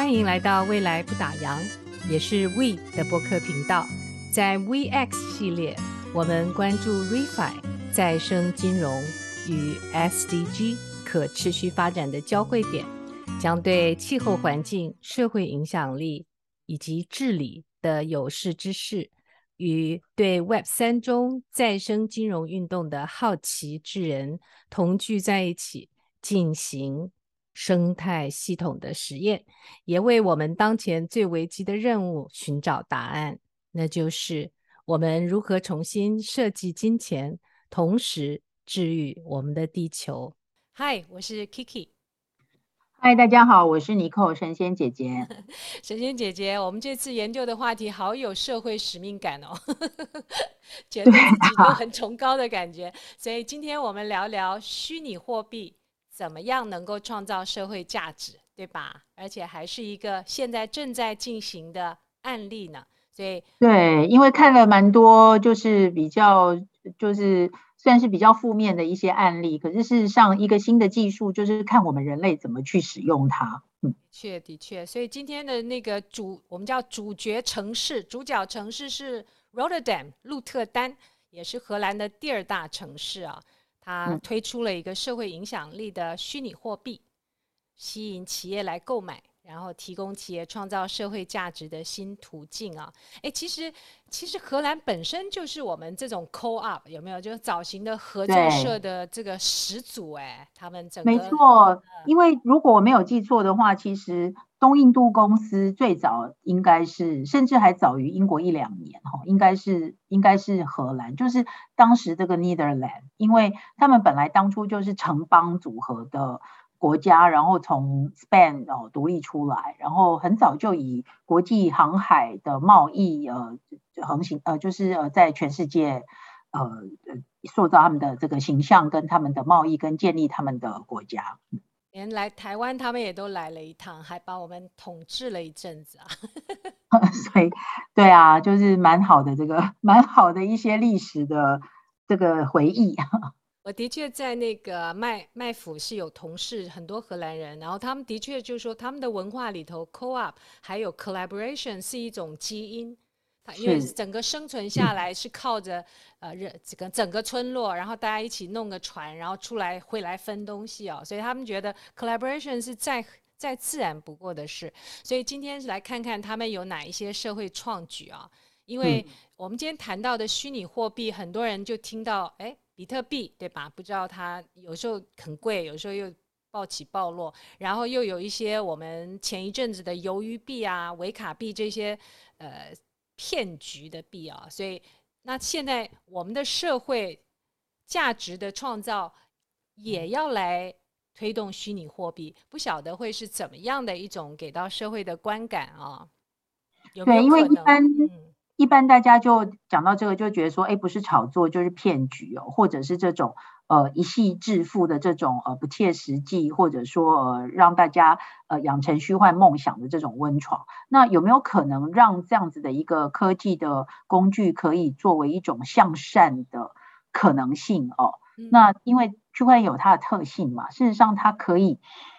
欢迎来到未来不打烊，也是 We 的播客频道。在 WeX 系列，我们关注 ReFi 再生金融与 SDG 可持续发展的交汇点，将对气候环境、社会影响力以及治理的有识之士，与对 Web 三中再生金融运动的好奇之人同聚在一起，进行生态系统的实验，也为我们当前最危机的任务寻找答案。那就是我们如何重新设计金钱，同时治愈我们的地球。嗨，我是 Kiki。嗨，大家好，我是尼寇神仙姐姐。神仙姐姐，我们这次研究的话题好有社会使命感哦，觉得自己都很崇高的感觉。所以今天我们聊聊虚拟货币怎么样能够创造社会价值，对吧？而且还是一个现在正在进行的案例呢。所以对，因为看了蛮多，就是比较就是算是比较负面的一些案例。可是事实上，一个新的技术就是看我们人类怎么去使用它。嗯，的确的确。所以今天的那个主，我们叫主角城市，主角城市是 Rotterdam 鹿特丹，也是荷兰的第二大城市啊。它推出了一个社会影响力的虚拟货币，吸引企业来购买。然后提供企业创造社会价值的新途径啊！哎，其实其实荷兰本身就是我们这种 co-op 有没有？就是早型的合作社的这个始祖哎，他们整个没错。因为如果我没有记错的话，其实东印度公司最早应该是，甚至还早于英国一两年哈，应该是应该是荷兰，就是当时这个 Netherlands，因为他们本来当初就是城邦组合的。国家，然后从 Spain 哦独立出来，然后很早就以国际航海的贸易呃横行呃就是呃在全世界呃塑造他们的这个形象跟他们的贸易跟建立他们的国家。连来台湾他们也都来了一趟，还把我们统治了一阵子啊。所以对啊，就是蛮好的这个 蛮好的一些历史的这个回忆。我的确在那个麦麦府是有同事，很多荷兰人，然后他们的确就是说，他们的文化里头，co-op 还有 collaboration 是一种基因。它因为整个生存下来是靠着呃人这个整个村落，然后大家一起弄个船，然后出来会来分东西哦，所以他们觉得 collaboration 是再再自然不过的事。所以今天是来看看他们有哪一些社会创举啊？因为我们今天谈到的虚拟货币，很多人就听到哎。比特币对吧？不知道它有时候很贵，有时候又暴起暴落，然后又有一些我们前一阵子的鱿鱼币啊、维卡币这些呃骗局的必要，所以那现在我们的社会价值的创造也要来推动虚拟货币，不晓得会是怎么样的一种给到社会的观感啊？有没有？对，因为一般。嗯一般大家就讲到这个，就觉得说，哎，不是炒作就是骗局哦，或者是这种呃一夕致富的这种呃不切实际，或者说呃让大家呃养成虚幻梦想的这种温床。那有没有可能让这样子的一个科技的工具可以作为一种向善的可能性哦？嗯、那因为区块链有它的特性嘛，事实上它可以。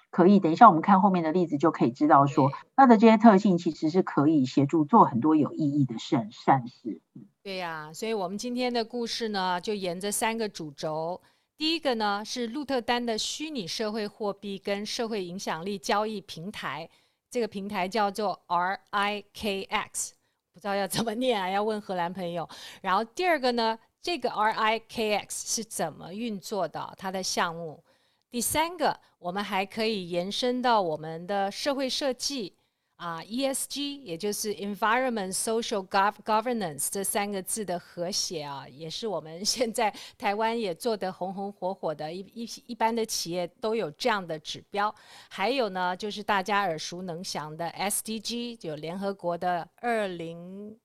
可以，等一下我们看后面的例子就可以知道说，它的这些特性其实是可以协助做很多有意义的善善事。对呀、啊，所以我们今天的故事呢，就沿着三个主轴。第一个呢是鹿特丹的虚拟社会货币跟社会影响力交易平台，这个平台叫做 RIKX，不知道要怎么念啊，要问荷兰朋友。然后第二个呢，这个 RIKX 是怎么运作的？它的项目。第三个，我们还可以延伸到我们的社会设计啊，ESG，也就是 Environment Social Governance 这三个字的和谐啊，也是我们 现在台湾也做得红红火火的，一一一般的企业都有这样的指标。还有呢，就是大家耳熟能详的 SDG，就联合国的二零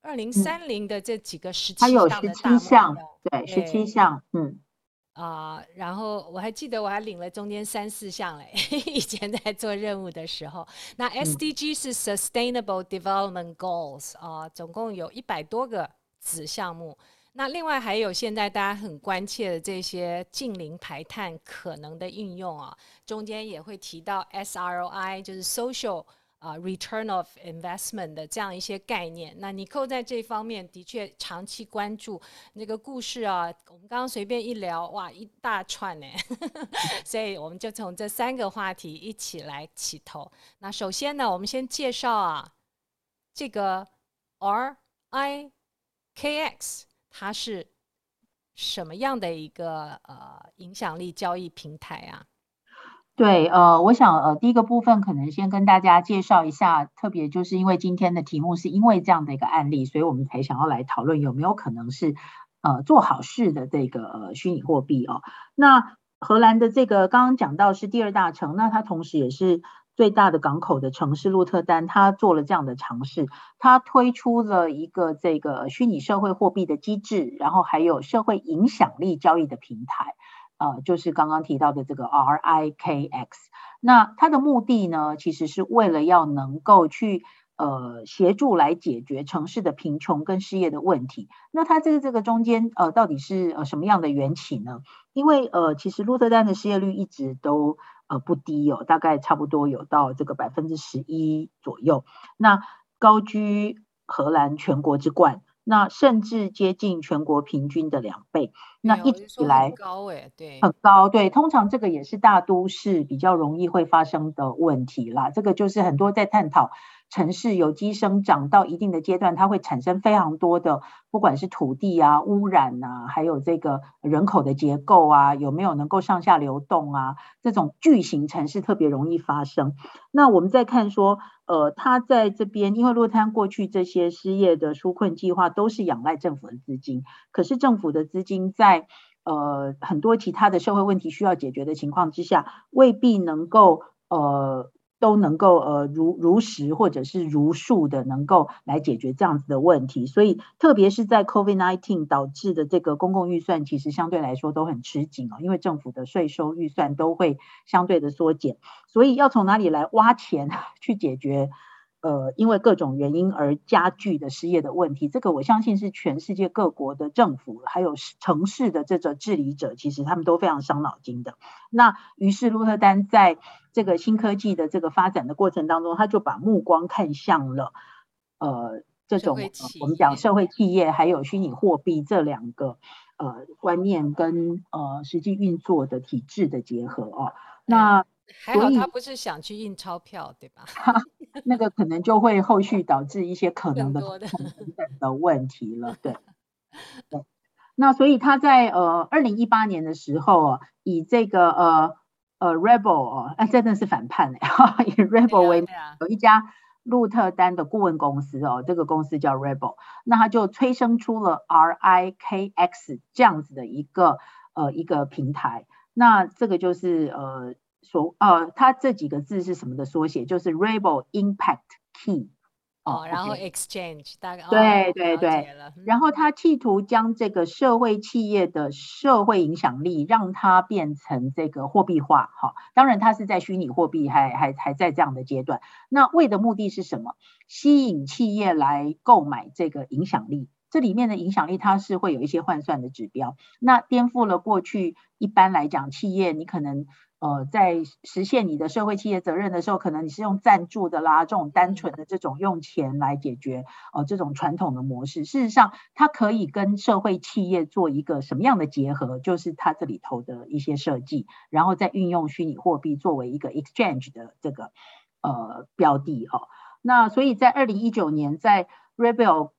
二零三零的这几个十七项的大项，对，十七项，嗯。啊、呃，然后我还记得我还领了中间三四项嘞，以前在做任务的时候。那 SDG 是 Sustainable Development Goals 啊、呃，总共有一百多个子项目。那另外还有现在大家很关切的这些近零排碳可能的应用啊，中间也会提到 SROI，就是 Social 啊 Return of Investment 的这样一些概念。那尼可在这方面的确长期关注那个故事啊，我们刚刚随便一聊，哇，一大串呢，所以我们就从这三个话题一起来起头。那首先呢，我们先介绍啊，这个 RIKX。它是什么样的一个呃影响力交易平台啊？对，呃，我想呃第一个部分可能先跟大家介绍一下，特别就是因为今天的题目是因为这样的一个案例，所以我们才想要来讨论有没有可能是呃做好事的这个呃虚拟货币哦。那荷兰的这个刚刚讲到是第二大城，那它同时也是。最大的港口的城市鹿特丹，它做了这样的尝试，它推出了一个这个虚拟社会货币的机制，然后还有社会影响力交易的平台，呃，就是刚刚提到的这个 RIKX。那它的目的呢，其实是为了要能够去呃协助来解决城市的贫穷跟失业的问题。那它这个这个中间呃到底是呃什么样的缘起呢？因为呃其实鹿特丹的失业率一直都。呃，不低哦，大概差不多有到这个百分之十一左右，那高居荷兰全国之冠，那甚至接近全国平均的两倍。那一直以来很高诶，对，很高，对，通常这个也是大都市比较容易会发生的问题啦。这个就是很多在探讨。城市有机生长到一定的阶段，它会产生非常多的，不管是土地啊、污染啊，还有这个人口的结构啊，有没有能够上下流动啊，这种巨型城市特别容易发生。那我们再看说，呃，它在这边，因为鹿特丹过去这些失业的纾困计划都是仰赖政府的资金，可是政府的资金在呃很多其他的社会问题需要解决的情况之下，未必能够呃。都能够呃如如实或者是如数的能够来解决这样子的问题，所以特别是在 COVID nineteen 导致的这个公共预算，其实相对来说都很吃紧哦，因为政府的税收预算都会相对的缩减，所以要从哪里来挖钱 去解决？呃，因为各种原因而加剧的失业的问题，这个我相信是全世界各国的政府还有城市的这个治理者，其实他们都非常伤脑筋的。那于是鹿特丹在这个新科技的这个发展的过程当中，他就把目光看向了呃这种、呃、我们讲社会企业还有虚拟货币这两个呃观念跟呃实际运作的体制的结合哦。那还好他不是想去印钞票，对吧？那个可能就会后续导致一些可能的等等的问题了。对，对。那所以他在呃二零一八年的时候啊，以这个呃呃 Rebel 哦，哎，真的是反叛哎，以 Rebel 为有一家鹿特丹的顾问公司哦，这个公司叫 Rebel，那他就催生出了 RIKX 这样子的一个呃一个平台。那这个就是呃。说呃，它这几个字是什么的缩写？就是 Rebel Impact Key 哦，然后 Exchange 大概对对对，然后他企图将这个社会企业的社会影响力让它变成这个货币化哈，当然它是在虚拟货币还还还在这样的阶段。那为的目的是什么？吸引企业来购买这个影响力，这里面的影响力它是会有一些换算的指标，那颠覆了过去一般来讲企业你可能。呃，在实现你的社会企业责任的时候，可能你是用赞助的啦，这种单纯的这种用钱来解决，呃，这种传统的模式。事实上，它可以跟社会企业做一个什么样的结合？就是它这里头的一些设计，然后再运用虚拟货币作为一个 exchange 的这个呃标的哦。那所以在二零一九年，在 Rebel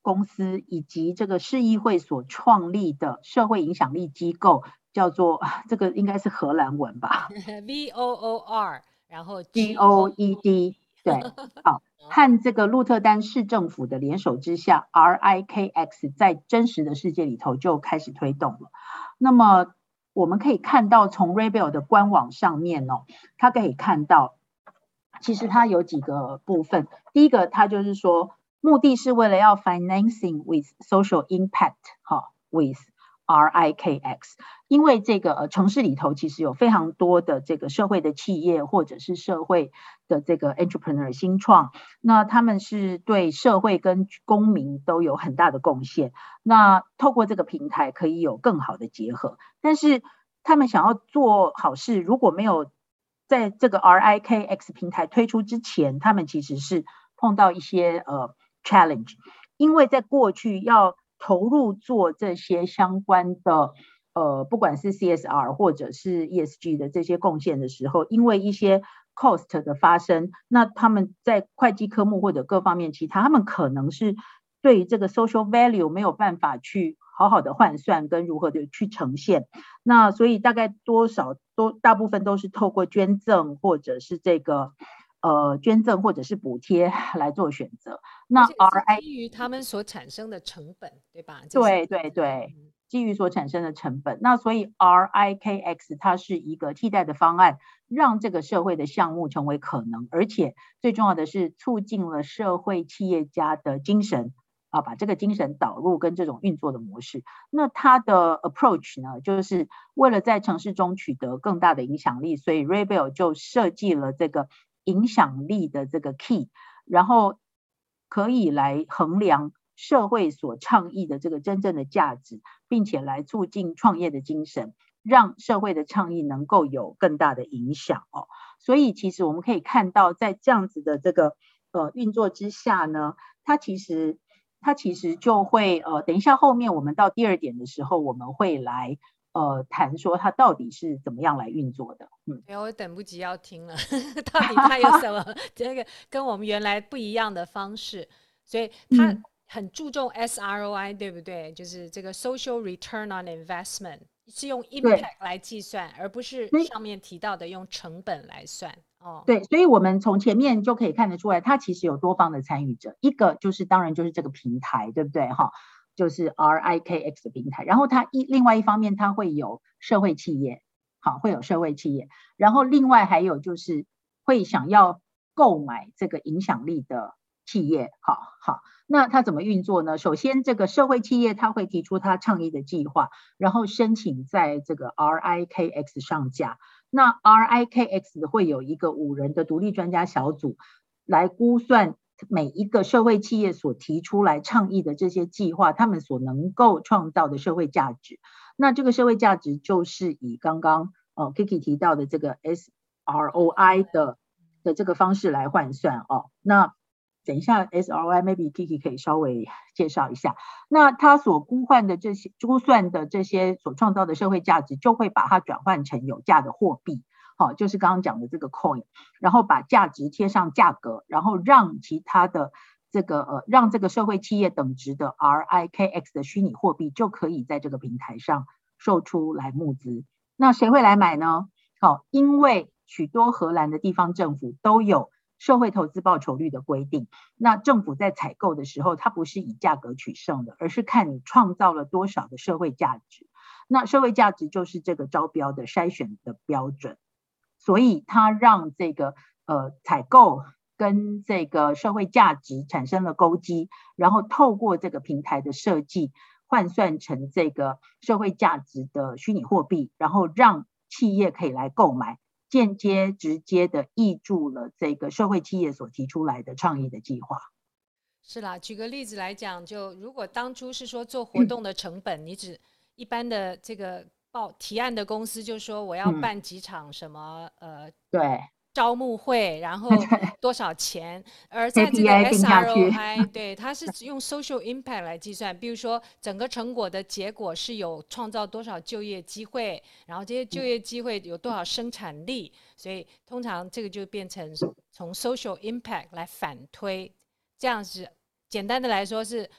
公司以及这个市议会所创立的社会影响力机构。叫做这个应该是荷兰文吧，V O O R，然后 G O E D，对，好，和这个鹿特丹市政府的联手之下，R I K X 在真实的世界里头就开始推动了。那么我们可以看到，从 Rebel 的官网上面哦，它可以看到，其实它有几个部分。第一个，它就是说，目的是为了要 financing with social impact，哈，with RIKX，因为这个呃城市里头其实有非常多的这个社会的企业或者是社会的这个 entrepreneur 新创，那他们是对社会跟公民都有很大的贡献。那透过这个平台可以有更好的结合，但是他们想要做好事，如果没有在这个 RIKX 平台推出之前，他们其实是碰到一些呃 challenge，因为在过去要投入做这些相关的，呃，不管是 CSR 或者是 ESG 的这些贡献的时候，因为一些 cost 的发生，那他们在会计科目或者各方面其他，他们可能是对于这个 social value 没有办法去好好的换算跟如何的去呈现，那所以大概多少都大部分都是透过捐赠或者是这个。呃，捐赠或者是补贴 来做选择，那 RI 基于他们所产生的成本，对吧？对对对，基于所产生的成本，那所以 RIKX 它是一个替代的方案，让这个社会的项目成为可能，而且最重要的是促进了社会企业家的精神啊，把这个精神导入跟这种运作的模式。那它的 approach 呢，就是为了在城市中取得更大的影响力，所以 Rebel 就设计了这个。影响力的这个 key，然后可以来衡量社会所倡议的这个真正的价值，并且来促进创业的精神，让社会的倡议能够有更大的影响哦。所以其实我们可以看到，在这样子的这个呃运作之下呢，它其实它其实就会呃，等一下后面我们到第二点的时候，我们会来。呃，谈说它到底是怎么样来运作的？嗯，我等不及要听了，到底它有什么 这个跟我们原来不一样的方式？所以它很注重 SROI，对不对？就是这个 Social Return on Investment 是用 impact 来计算，而不是上面提到的用成本来算。哦，对，所以我们从前面就可以看得出来，它其实有多方的参与者，一个就是当然就是这个平台，对不对？哈。就是 RIKX 的平台，然后它一另外一方面，它会有社会企业，好，会有社会企业，然后另外还有就是会想要购买这个影响力的企业，好好，那它怎么运作呢？首先，这个社会企业它会提出它倡议的计划，然后申请在这个 RIKX 上架，那 RIKX 会有一个五人的独立专家小组来估算。每一个社会企业所提出来倡议的这些计划，他们所能够创造的社会价值，那这个社会价值就是以刚刚哦 Kiki 提到的这个 SROI 的的这个方式来换算哦。那等一下 SROI，maybe Kiki 可以稍微介绍一下。那他所估换的这些估算的这些所创造的社会价值，就会把它转换成有价的货币。好，就是刚刚讲的这个 coin，然后把价值贴上价格，然后让其他的这个呃，让这个社会企业等值的 RIKX 的虚拟货币就可以在这个平台上售出来募资。那谁会来买呢？好，因为许多荷兰的地方政府都有社会投资报酬率的规定。那政府在采购的时候，它不是以价格取胜的，而是看你创造了多少的社会价值。那社会价值就是这个招标的筛选的标准。所以它让这个呃采购跟这个社会价值产生了勾稽，然后透过这个平台的设计换算成这个社会价值的虚拟货币，然后让企业可以来购买，间接直接的挹注了这个社会企业所提出来的倡议的计划。是啦，举个例子来讲，就如果当初是说做活动的成本，嗯、你只一般的这个。报提案的公司就说我要办几场什么、嗯、呃对。招募会，然后 多少钱？而在这个 SROI 对它是用 social impact 来计算，比如说整个成果的结果是有创造多少就业机会，然后这些就业机会有多少生产力，嗯、所以通常这个就变成从 social impact 来反推，这样子简单的来说是。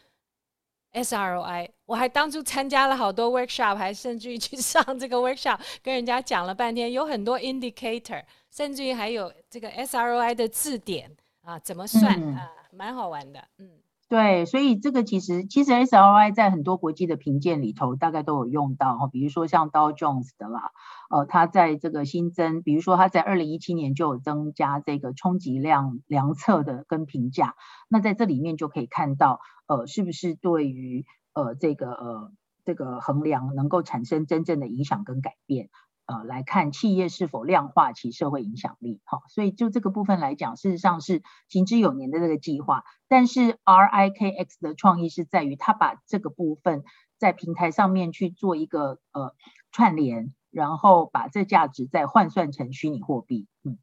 SROI，我还当初参加了好多 workshop，还甚至于去上这个 workshop，跟人家讲了半天，有很多 indicator，甚至于还有这个 SROI 的字典啊，怎么算、嗯、啊，蛮好玩的，嗯。对，所以这个其实其实 SRI 在很多国际的评鉴里头大概都有用到哈，比如说像 Dow Jones 的啦，呃，它在这个新增，比如说它在二零一七年就有增加这个充其量量测的跟评价，那在这里面就可以看到，呃，是不是对于呃这个呃这个衡量能够产生真正的影响跟改变。呃，来看企业是否量化其社会影响力，好，所以就这个部分来讲，事实上是行之有年的这个计划。但是 RIKX 的创意是在于，他把这个部分在平台上面去做一个呃串联，然后把这价值再换算成虚拟货币。嗯，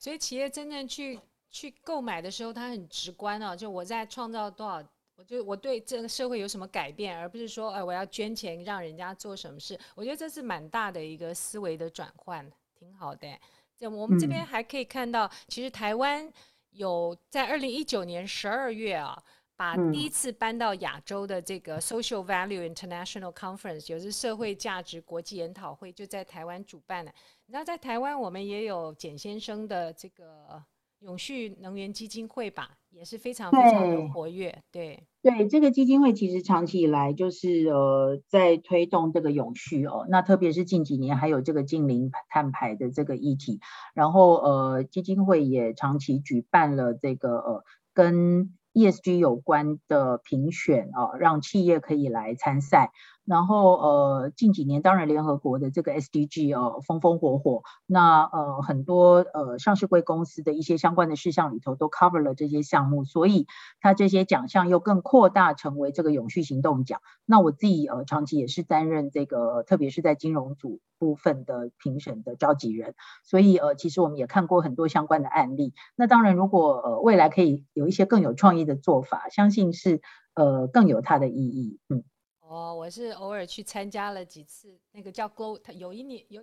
所以企业真正去去购买的时候，它很直观啊，就我在创造多少。我觉得我对这个社会有什么改变，而不是说，哎，我要捐钱让人家做什么事。我觉得这是蛮大的一个思维的转换，挺好的。就我们这边还可以看到，嗯、其实台湾有在二零一九年十二月啊，把第一次搬到亚洲的这个 Social Value International Conference，就是社会价值国际研讨会，就在台湾主办的。你知道，在台湾我们也有简先生的这个。永续能源基金会吧，也是非常非常的活跃。对对，这个基金会其实长期以来就是呃在推动这个永续哦。那特别是近几年还有这个近零碳排的这个议题，然后呃基金会也长期举办了这个呃跟 ESG 有关的评选啊、呃，让企业可以来参赛。然后呃，近几年当然联合国的这个 SDG 哦，风风火火，那呃很多呃上市柜公司的一些相关的事项里头都 cover 了这些项目，所以它这些奖项又更扩大成为这个永续行动奖。那我自己呃长期也是担任这个，特别是在金融组部分的评审的召集人，所以呃其实我们也看过很多相关的案例。那当然，如果呃未来可以有一些更有创意的做法，相信是呃更有它的意义，嗯。哦，我是偶尔去参加了几次，那个叫 Global，有一年有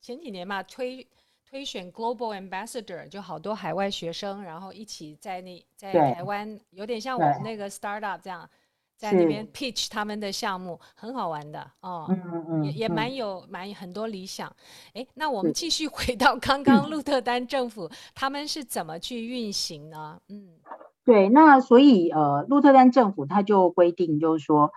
前几年嘛，推推选 Global Ambassador，就好多海外学生，然后一起在那在台湾，有点像我们那个 startup 这样，在那边 pitch 他们的项目，很好玩的哦，嗯嗯也也蛮有蛮很多理想。哎，那我们继续回到刚刚鹿特丹政府，他们是怎么去运行呢？嗯，对，那所以呃，鹿特丹政府他就规定就是说。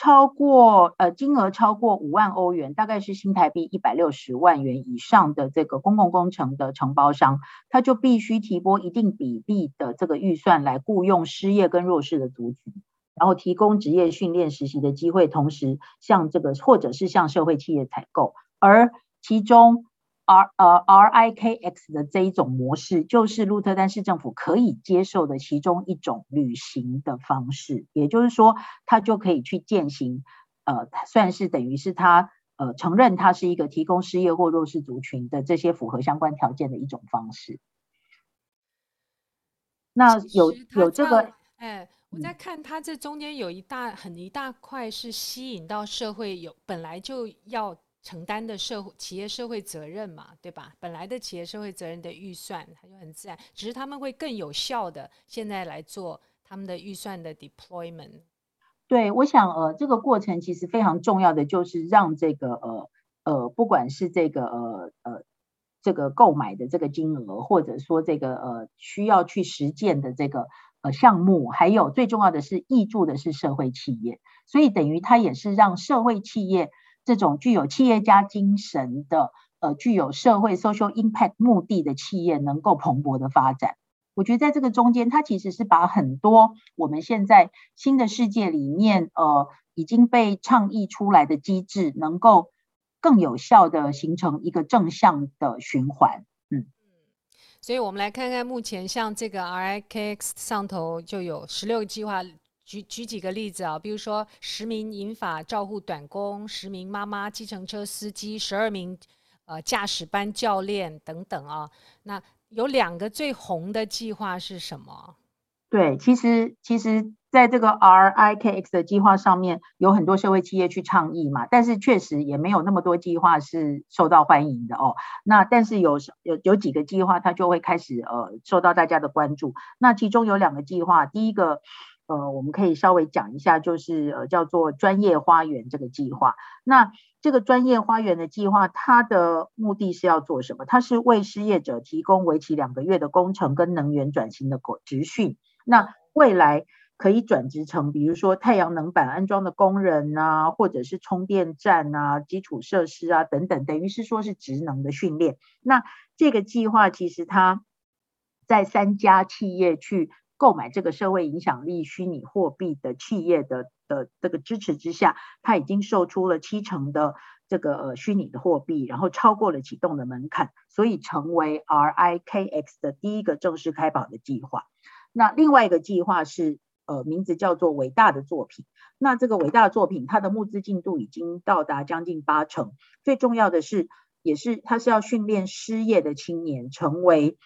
超过呃金额超过五万欧元，大概是新台币一百六十万元以上的这个公共工程的承包商，他就必须提拨一定比例的这个预算来雇佣失业跟弱势的族群，然后提供职业训练实习的机会，同时向这个或者是向社会企业采购，而其中。R 呃 RIKX 的这一种模式，就是鹿特丹市政府可以接受的其中一种旅行的方式，也就是说，他就可以去践行，呃，算是等于是他呃承认他是一个提供失业或弱势族群的这些符合相关条件的一种方式。那有有这个，哎，我在看他这中间有一大很一大块是吸引到社会有本来就要。承担的社会企业社会责任嘛，对吧？本来的企业社会责任的预算，它就很自然，只是他们会更有效的现在来做他们的预算的 deployment。对，我想呃，这个过程其实非常重要的就是让这个呃呃，不管是这个呃呃这个购买的这个金额，或者说这个呃需要去实践的这个呃项目，还有最重要的是挹注的是社会企业，所以等于它也是让社会企业。这种具有企业家精神的，呃，具有社会 social impact 目的的企业能够蓬勃的发展。我觉得在这个中间，它其实是把很多我们现在新的世界里面，呃，已经被倡议出来的机制，能够更有效的形成一个正向的循环。嗯，所以我们来看看目前像这个 RIKX 上头就有十六个计划。举举几个例子啊，比如说十名银发照护短工，十名妈妈计程车司机，十二名呃驾驶班教练等等啊。那有两个最红的计划是什么？对，其实其实在这个 RIKX 的计划上面，有很多社会企业去倡议嘛，但是确实也没有那么多计划是受到欢迎的哦。那但是有有有几个计划，它就会开始呃受到大家的关注。那其中有两个计划，第一个。呃，我们可以稍微讲一下，就是呃，叫做专业花园这个计划。那这个专业花园的计划，它的目的是要做什么？它是为失业者提供为期两个月的工程跟能源转型的职训。那未来可以转职成，比如说太阳能板安装的工人啊，或者是充电站啊、基础设施啊等等，等于是说是职能的训练。那这个计划其实它在三家企业去。购买这个社会影响力虚拟货币的企业的的这个支持之下，它已经售出了七成的这个呃虚拟的货币，然后超过了启动的门槛，所以成为 RIKX 的第一个正式开跑的计划。那另外一个计划是呃名字叫做伟大的作品。那这个伟大的作品，它的募资进度已经到达将近八成。最重要的是，也是它是要训练失业的青年成为。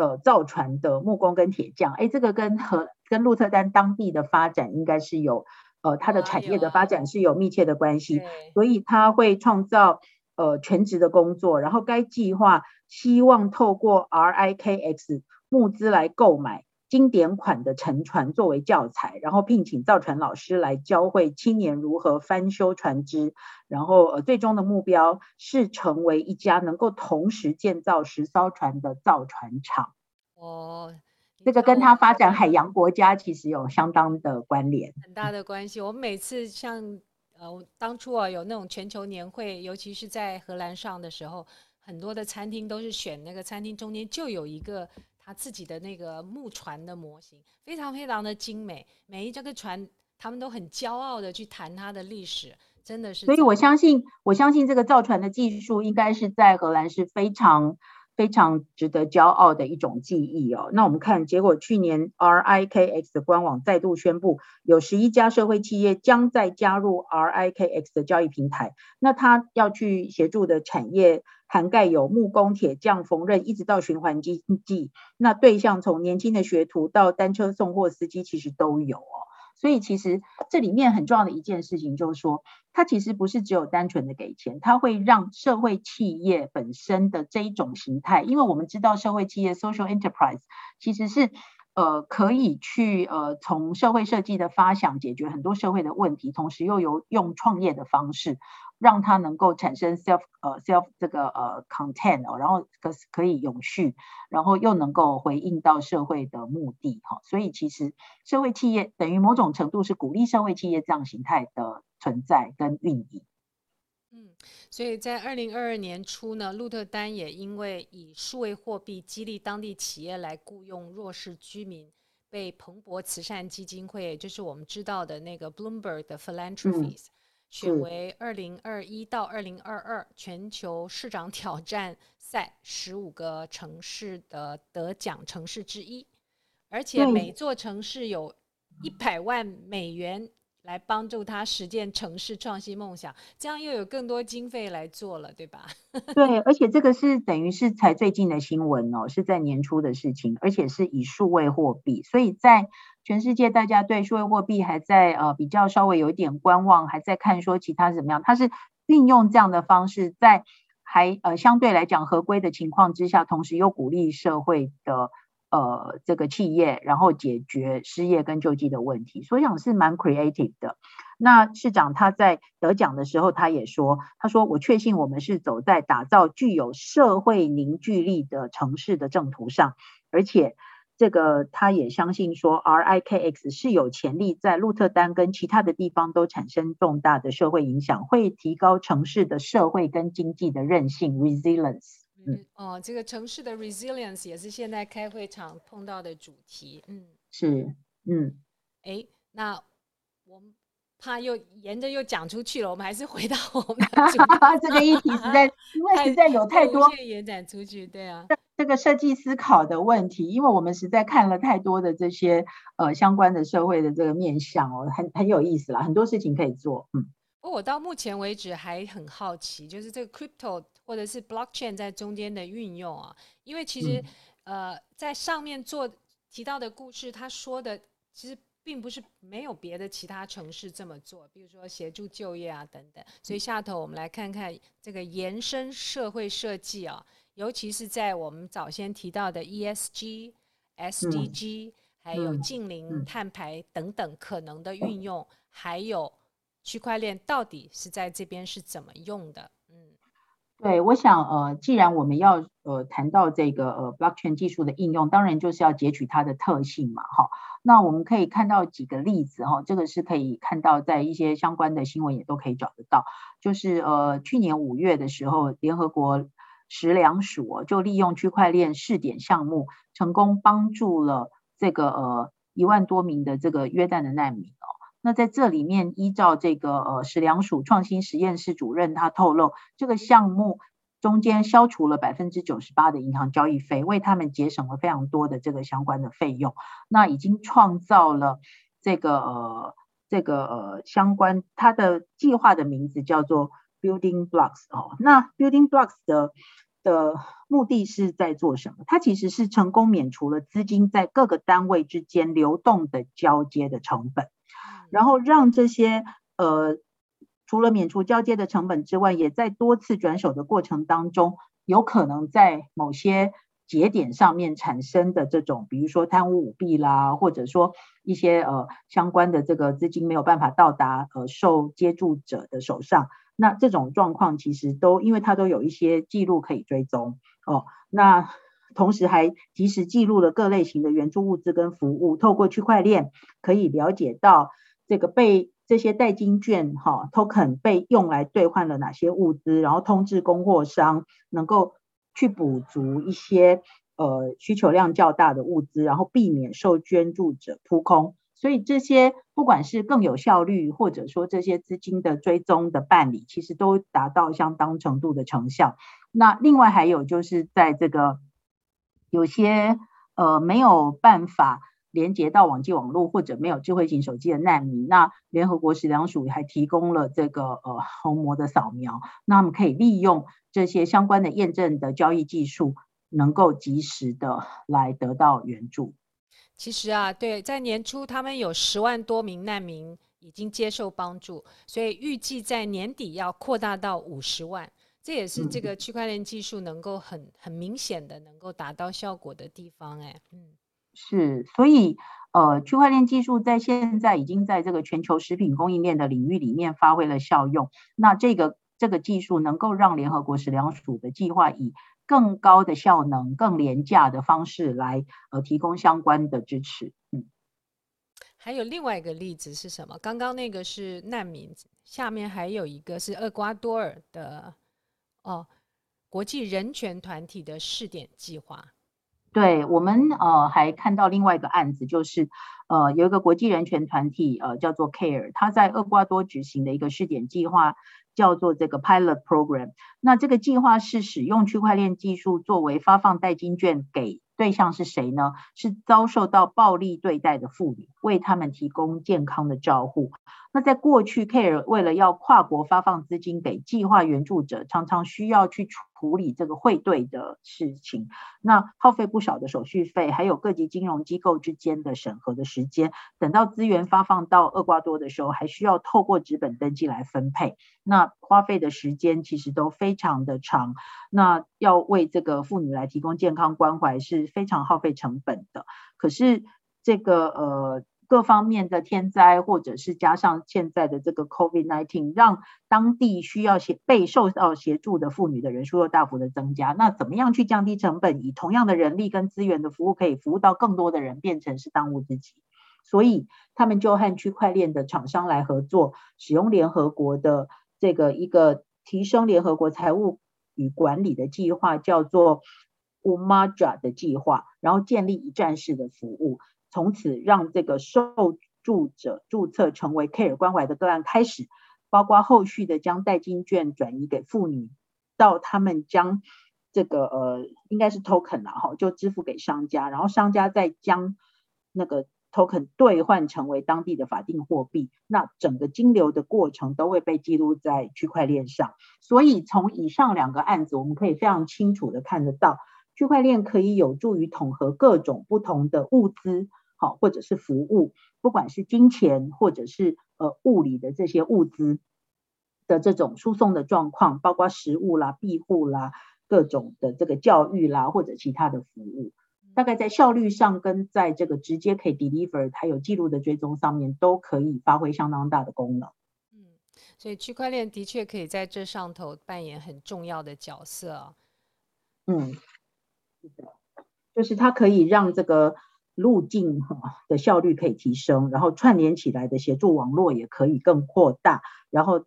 呃，造船的木工跟铁匠，哎，这个跟和跟鹿特丹当地的发展应该是有，呃，它的产业的发展是有密切的关系，所以他会创造呃全职的工作，然后该计划希望透过 RIKX 募资来购买。经典款的沉船作为教材，然后聘请造船老师来教会青年如何翻修船只，然后呃，最终的目标是成为一家能够同时建造十艘船的造船厂。哦，这个跟他发展海洋国家其实有相当的关联，很大的关系。我们每次像呃当初啊有那种全球年会，尤其是在荷兰上的时候，很多的餐厅都是选那个餐厅中间就有一个。他自己的那个木船的模型非常非常的精美，每一这个船他们都很骄傲的去谈它的历史，真的是。所以我相信，我相信这个造船的技术应该是在荷兰是非常非常值得骄傲的一种记忆哦。那我们看结果，去年 RIKX 的官网再度宣布，有十一家社会企业将在加入 RIKX 的交易平台，那他要去协助的产业。涵盖有木工、铁匠、缝纫，一直到循环经济。那对象从年轻的学徒到单车送货司机，其实都有哦。所以其实这里面很重要的一件事情就是说，它其实不是只有单纯的给钱，它会让社会企业本身的这一种形态，因为我们知道社会企业 （social enterprise） 其实是呃可以去呃从社会设计的发想解决很多社会的问题，同时又有用创业的方式。让它能够产生 self 呃 self 这个呃 content 哦，然后可可以永续，然后又能够回应到社会的目的哈，所以其实社会企业等于某种程度是鼓励社会企业这样形态的存在跟运营。嗯，所以在二零二二年初呢，鹿特丹也因为以数位货币激励当地企业来雇佣弱势居民，被彭博慈善基金会，也就是我们知道的那个 Bloomberg 的 Philanthropies。嗯选为二零二一到二零二二全球市长挑战赛十五个城市的得奖城市之一，而且每座城市有一百万美元来帮助他实践城市创新梦想，这样又有更多经费来做了，对吧？对，而且这个是等于是才最近的新闻哦，是在年初的事情，而且是以数位货币，所以在。全世界大家对数位货币还在呃比较稍微有一点观望，还在看说其他怎么样。它是运用这样的方式，在还呃相对来讲合规的情况之下，同时又鼓励社会的呃这个企业，然后解决失业跟救济的问题，所以讲是蛮 creative 的。那市长他在得奖的时候，他也说，他说我确信我们是走在打造具有社会凝聚力的城市的正途上，而且。这个他也相信说，RIKX 是有潜力在鹿特丹跟其他的地方都产生重大的社会影响，会提高城市的社会跟经济的韧性 （resilience）。嗯，哦，这个城市的 resilience 也是现在开会场碰到的主题。嗯，是，嗯，哎，那我们怕又沿着又讲出去了，我们还是回到我们的主题。这个议题实在，因为实在有太多延展出去，对啊。这个设计思考的问题，因为我们实在看了太多的这些呃相关的社会的这个面向哦，很很有意思啦，很多事情可以做。嗯，不过我到目前为止还很好奇，就是这个 crypto 或者是 blockchain 在中间的运用啊，因为其实、嗯、呃在上面做提到的故事，他说的其实并不是没有别的其他城市这么做，比如说协助就业啊等等。所以下头我们来看看这个延伸社会设计啊。尤其是在我们早先提到的 ESG、SDG，还有近邻碳排等等可能的运用，还有区块链到底是在这边是怎么用的？对，我想呃，既然我们要呃谈到这个呃 blockchain 技术的应用，当然就是要截取它的特性嘛，哈。那我们可以看到几个例子哈，这个是可以看到在一些相关的新闻也都可以找得到，就是呃去年五月的时候，联合国。食粮署就利用区块链试点项目，成功帮助了这个呃一万多名的这个约旦的难民哦。那在这里面，依照这个呃食粮署创新实验室主任他透露，这个项目中间消除了百分之九十八的银行交易费，为他们节省了非常多的这个相关的费用。那已经创造了这个呃这个呃相关，它的计划的名字叫做 Building Blocks 哦。那 Building Blocks 的的目的是在做什么？它其实是成功免除了资金在各个单位之间流动的交接的成本。然后让这些呃，除了免除交接的成本之外，也在多次转手的过程当中，有可能在某些节点上面产生的这种，比如说贪污舞弊啦，或者说一些呃相关的这个资金没有办法到达呃受接住者的手上，那这种状况其实都因为它都有一些记录可以追踪哦，那同时还及时记录了各类型的援助物资跟服务，透过区块链可以了解到。这个被这些代金券哈 token 被用来兑换了哪些物资，然后通知供货商能够去补足一些呃需求量较大的物资，然后避免受捐助者扑空。所以这些不管是更有效率，或者说这些资金的追踪的办理，其实都达到相当程度的成效。那另外还有就是在这个有些呃没有办法。连接到网际网络或者没有智慧型手机的难民，那联合国食粮署还提供了这个呃虹膜的扫描，那我们可以利用这些相关的验证的交易技术，能够及时的来得到援助。其实啊，对，在年初他们有十万多名难民已经接受帮助，所以预计在年底要扩大到五十万，这也是这个区块链技术能够很很明显的能够达到效果的地方，哎，嗯。是，所以呃，区块链技术在现在已经在这个全球食品供应链的领域里面发挥了效用。那这个这个技术能够让联合国食粮署的计划以更高的效能、更廉价的方式来呃提供相关的支持。嗯，还有另外一个例子是什么？刚刚那个是难民，下面还有一个是厄瓜多尔的哦，国际人权团体的试点计划。对，我们呃还看到另外一个案子，就是呃有一个国际人权团体呃叫做 CARE，他在厄瓜多执行的一个试点计划叫做这个 Pilot Program。那这个计划是使用区块链技术作为发放代金券给对象是谁呢？是遭受到暴力对待的妇女，为他们提供健康的照护。那在过去，CARE 为了要跨国发放资金给计划援助者，常常需要去处处理这个汇兑的事情，那耗费不少的手续费，还有各级金融机构之间的审核的时间。等到资源发放到厄瓜多的时候，还需要透过纸本登记来分配，那花费的时间其实都非常的长。那要为这个妇女来提供健康关怀是非常耗费成本的。可是这个呃。各方面的天灾，或者是加上现在的这个 COVID-19，让当地需要协被受到协助的妇女的人数又大幅的增加。那怎么样去降低成本，以同样的人力跟资源的服务，可以服务到更多的人，变成是当务之急。所以他们就和区块链的厂商来合作，使用联合国的这个一个提升联合国财务与管理的计划，叫做 Umaja 的计划，然后建立一站式的服务。从此让这个受助者注册成为 CARE 关怀的个案开始，包括后续的将代金券转移给妇女，到他们将这个呃应该是 token 了哈，就支付给商家，然后商家再将那个 token 兑换成为当地的法定货币，那整个金流的过程都会被记录在区块链上。所以从以上两个案子，我们可以非常清楚的看得到，区块链可以有助于统合各种不同的物资。好，或者是服务，不管是金钱或者是呃物理的这些物资的这种输送的状况，包括食物啦、庇护啦、各种的这个教育啦或者其他的服务，大概在效率上跟在这个直接可以 deliver 还有记录的追踪上面，都可以发挥相当大的功能。嗯，所以区块链的确可以在这上头扮演很重要的角色。嗯，是的，就是它可以让这个。路径哈的效率可以提升，然后串联起来的协助网络也可以更扩大，然后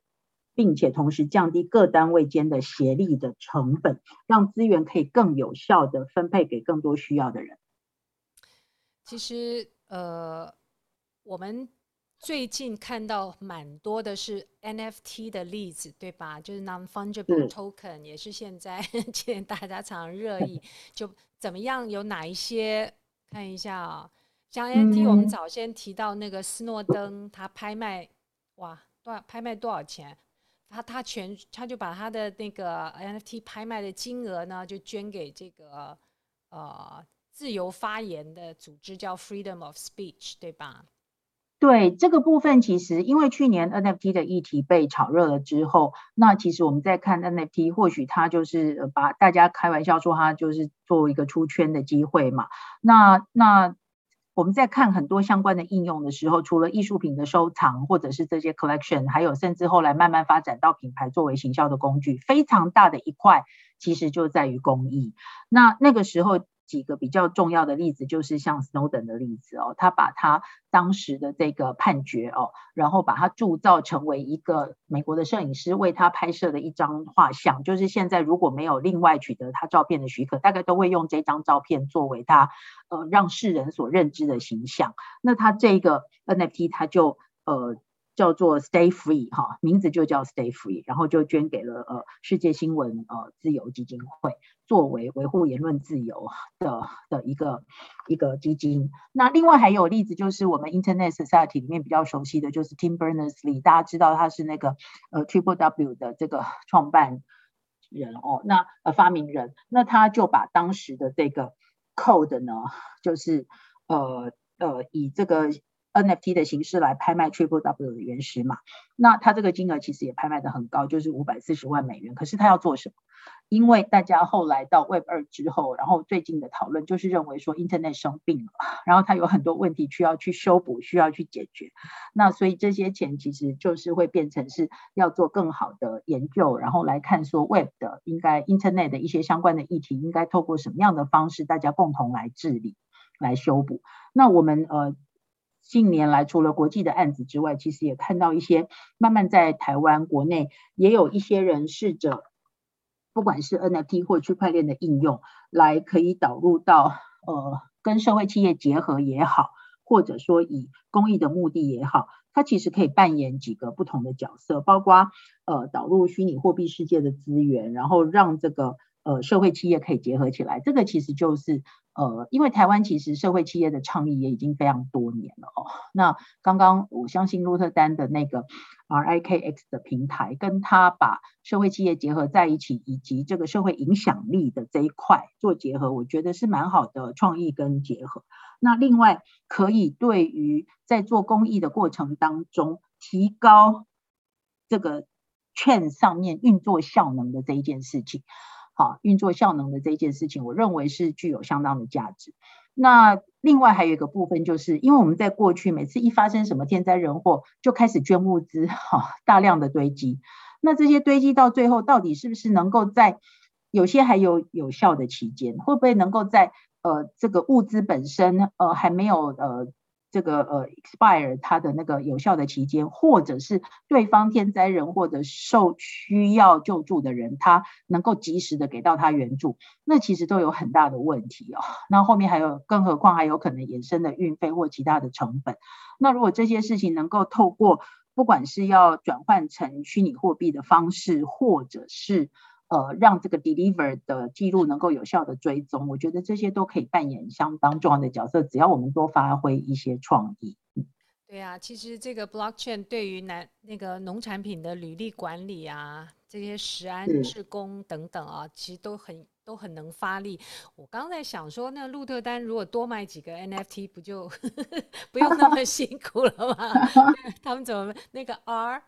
并且同时降低各单位间的协力的成本，让资源可以更有效的分配给更多需要的人。其实呃，我们最近看到蛮多的是 NFT 的例子，对吧？就是 non-fungible token，也是现在 现在大家常热议，就怎么样？有哪一些？看一下啊、哦，像 NFT，我们早先提到那个斯诺登，他拍卖，哇，多少拍卖多少钱？他他全他就把他的那个 NFT 拍卖的金额呢，就捐给这个呃自由发言的组织，叫 Freedom of Speech，对吧？对这个部分，其实因为去年 NFT 的议题被炒热了之后，那其实我们在看 NFT，或许它就是把大家开玩笑说它就是做一个出圈的机会嘛。那那我们在看很多相关的应用的时候，除了艺术品的收藏或者是这些 collection，还有甚至后来慢慢发展到品牌作为行销的工具，非常大的一块其实就在于公益。那那个时候。几个比较重要的例子，就是像 Snowden 的例子哦，他把他当时的这个判决哦，然后把它铸造成为一个美国的摄影师为他拍摄的一张画像，就是现在如果没有另外取得他照片的许可，大概都会用这张照片作为他呃让世人所认知的形象。那他这个 NFT 他就呃。叫做 Stay Free 哈，名字就叫 Stay Free，然后就捐给了呃世界新闻呃自由基金会，作为维护言论自由的的一个一个基金。那另外还有例子，就是我们 Internet Society 里面比较熟悉的，就是 Tim Berners-Lee，大家知道他是那个呃 Triple W 的这个创办人哦，那呃发明人，那他就把当时的这个 code 呢，就是呃呃以这个。NFT 的形式来拍卖 Triple W 的原石嘛，那它这个金额其实也拍卖得很高，就是五百四十万美元。可是它要做什么？因为大家后来到 Web 二之后，然后最近的讨论就是认为说 Internet 生病了，然后它有很多问题需要去修补，需要去解决。那所以这些钱其实就是会变成是要做更好的研究，然后来看说 Web 的应该 Internet 的一些相关的议题，应该透过什么样的方式，大家共同来治理、来修补。那我们呃。近年来，除了国际的案子之外，其实也看到一些慢慢在台湾国内也有一些人试着，不管是 NFT 或区块链的应用，来可以导入到呃跟社会企业结合也好，或者说以公益的目的也好，它其实可以扮演几个不同的角色，包括呃导入虚拟货币世界的资源，然后让这个。呃，社会企业可以结合起来，这个其实就是呃，因为台湾其实社会企业的倡议也已经非常多年了哦。那刚刚我相信鹿特丹的那个 RIKX 的平台，跟他把社会企业结合在一起，以及这个社会影响力的这一块做结合，我觉得是蛮好的创意跟结合。那另外可以对于在做公益的过程当中，提高这个券上面运作效能的这一件事情。啊，运作效能的这件事情，我认为是具有相当的价值。那另外还有一个部分，就是因为我们在过去每次一发生什么天灾人祸，就开始捐物资，哈，大量的堆积。那这些堆积到最后，到底是不是能够在有些还有有效的期间，会不会能够在呃这个物资本身呃还没有呃。这个呃，expire 它的那个有效的期间，或者是对方天灾人祸的受需要救助的人，他能够及时的给到他援助，那其实都有很大的问题哦。那后面还有，更何况还有可能衍生的运费或其他的成本。那如果这些事情能够透过，不管是要转换成虚拟货币的方式，或者是呃，让这个 deliver 的记录能够有效的追踪，我觉得这些都可以扮演相当重要的角色。只要我们多发挥一些创意。对啊，其实这个 blockchain 对于南那个农产品的履历管理啊，这些食安、职工等等啊，其实都很都很能发力。我刚在想说，那路特丹如果多卖几个 NFT，不就 不用那么辛苦了吗？他们怎么那个 R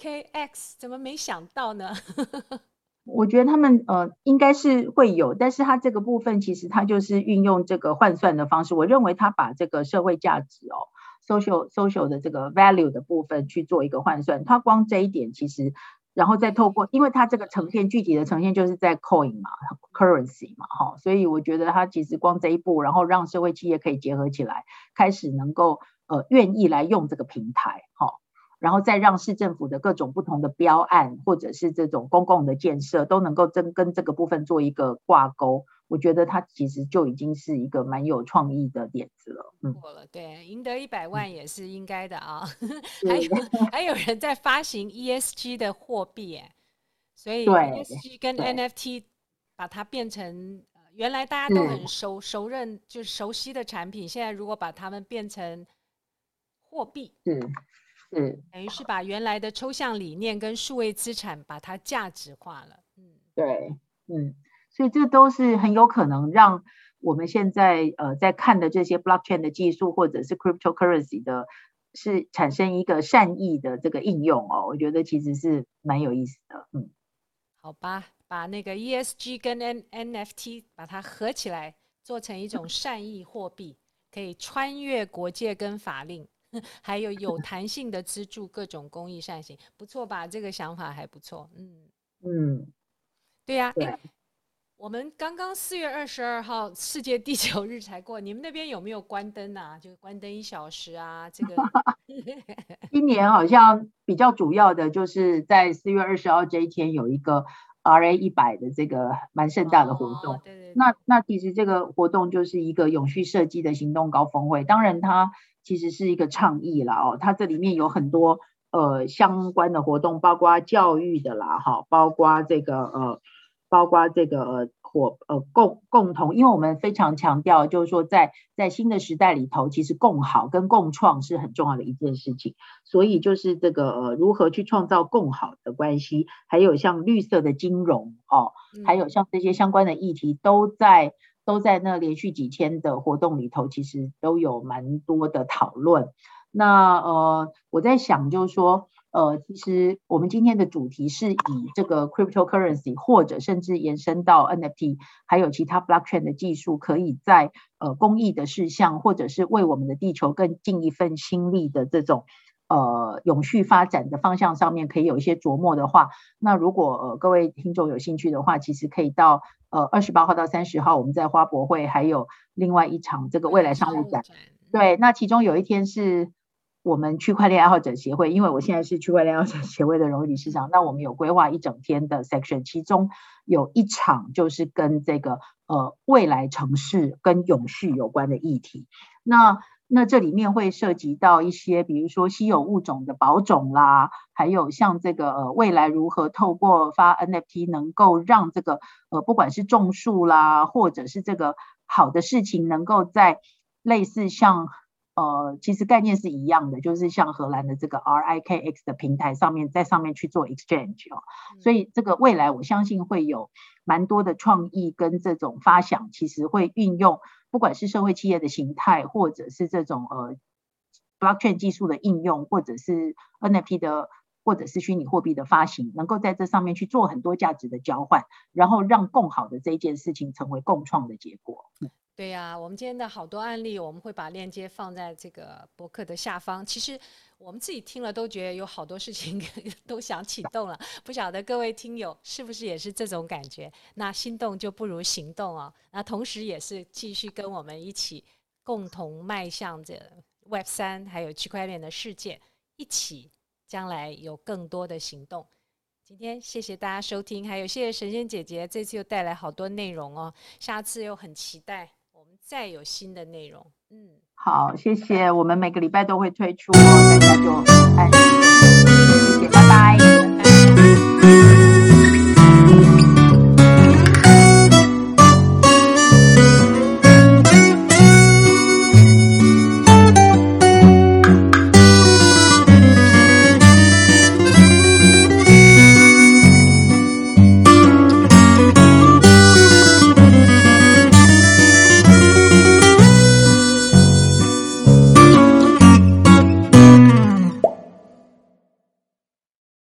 KX 怎么没想到呢？我觉得他们呃应该是会有，但是他这个部分其实他就是运用这个换算的方式。我认为他把这个社会价值哦，social social 的这个 value 的部分去做一个换算，它光这一点其实，然后再透过，因为它这个呈现具体的呈现就是在 coin 嘛，currency 嘛，哈，所以我觉得它其实光这一步，然后让社会企业可以结合起来，开始能够呃愿意来用这个平台，哈。然后再让市政府的各种不同的标案，或者是这种公共的建设，都能够跟跟这个部分做一个挂钩，我觉得它其实就已经是一个蛮有创意的点子了。嗯，过了，对，赢得一百万也是应该的啊。还有还有人在发行 ESG 的货币，哎，所以 ESG 跟 NFT 把它变成原来大家都很熟熟认就是熟悉的产品，现在如果把它们变成货币，是是，等于是把原来的抽象理念跟数位资产把它价值化了。嗯，对，嗯。所以这都是很有可能让我们现在呃在看的这些 blockchain 的技术或者是 cryptocurrency 的，是产生一个善意的这个应用哦，我觉得其实是蛮有意思的。嗯，好吧，把那个 ESG 跟 N NFT 把它合起来，做成一种 善意货币，可以穿越国界跟法令，还有有弹性的资助各种公益善行，不错吧？这个想法还不错。嗯嗯，对呀、啊。对我们刚刚四月二十二号世界地球日才过，你们那边有没有关灯啊？就关灯一小时啊？这个 今年好像比较主要的就是在四月二十号这一天有一个 RA 一百的这个蛮盛大的活动。哦、对对对，那那其实这个活动就是一个永续设计的行动高峰会，当然它其实是一个倡议啦哦，它这里面有很多呃相关的活动，包括教育的啦哈，包括这个呃。包括这个呃伙呃共共同，因为我们非常强调，就是说在在新的时代里头，其实共好跟共创是很重要的一件事情。所以就是这个呃如何去创造共好的关系，还有像绿色的金融哦，还有像这些相关的议题，都在都在那连续几天的活动里头，其实都有蛮多的讨论。那呃我在想，就是说。呃，其实我们今天的主题是以这个 cryptocurrency 或者甚至延伸到 NFT，还有其他 blockchain 的技术，可以在呃公益的事项，或者是为我们的地球更尽一份心力的这种呃永续发展的方向上面，可以有一些琢磨的话，那如果呃各位听众有兴趣的话，其实可以到呃二十八号到三十号，我们在花博会还有另外一场这个未来商务展，对，那其中有一天是。我们区块链爱好者协会，因为我现在是区块链爱好者协会的荣誉理事长，那我们有规划一整天的 section，其中有一场就是跟这个呃未来城市跟永续有关的议题。那那这里面会涉及到一些，比如说稀有物种的保种啦，还有像这个呃未来如何透过发 NFT 能够让这个呃不管是种树啦，或者是这个好的事情能够在类似像。呃，其实概念是一样的，就是像荷兰的这个 RIKX 的平台上面，在上面去做 exchange 哦，所以这个未来我相信会有蛮多的创意跟这种发想，其实会运用不管是社会企业的形态，或者是这种呃 blockchain 技术的应用，或者是 NFT 的，或者是虚拟货币的发行，能够在这上面去做很多价值的交换，然后让更好的这一件事情成为共创的结果。对呀、我们今天的好多案例，我们会把链接放在这个博客的下方。其实我们自己听了都觉得有好多事情 都想启动了，不晓得各位听友是不是也是这种感觉？那心动就不如行动哦。那同时也是继续跟我们一起共同迈向这 Web 三还有区块链的世界，一起将来有更多的行动。今天谢谢大家收听，还有谢谢神仙姐姐这次又带来好多内容哦，下次又很期待。再有新的内容，嗯，好，谢谢，我们每个礼拜都会推出，大家就按时，谢谢，拜拜。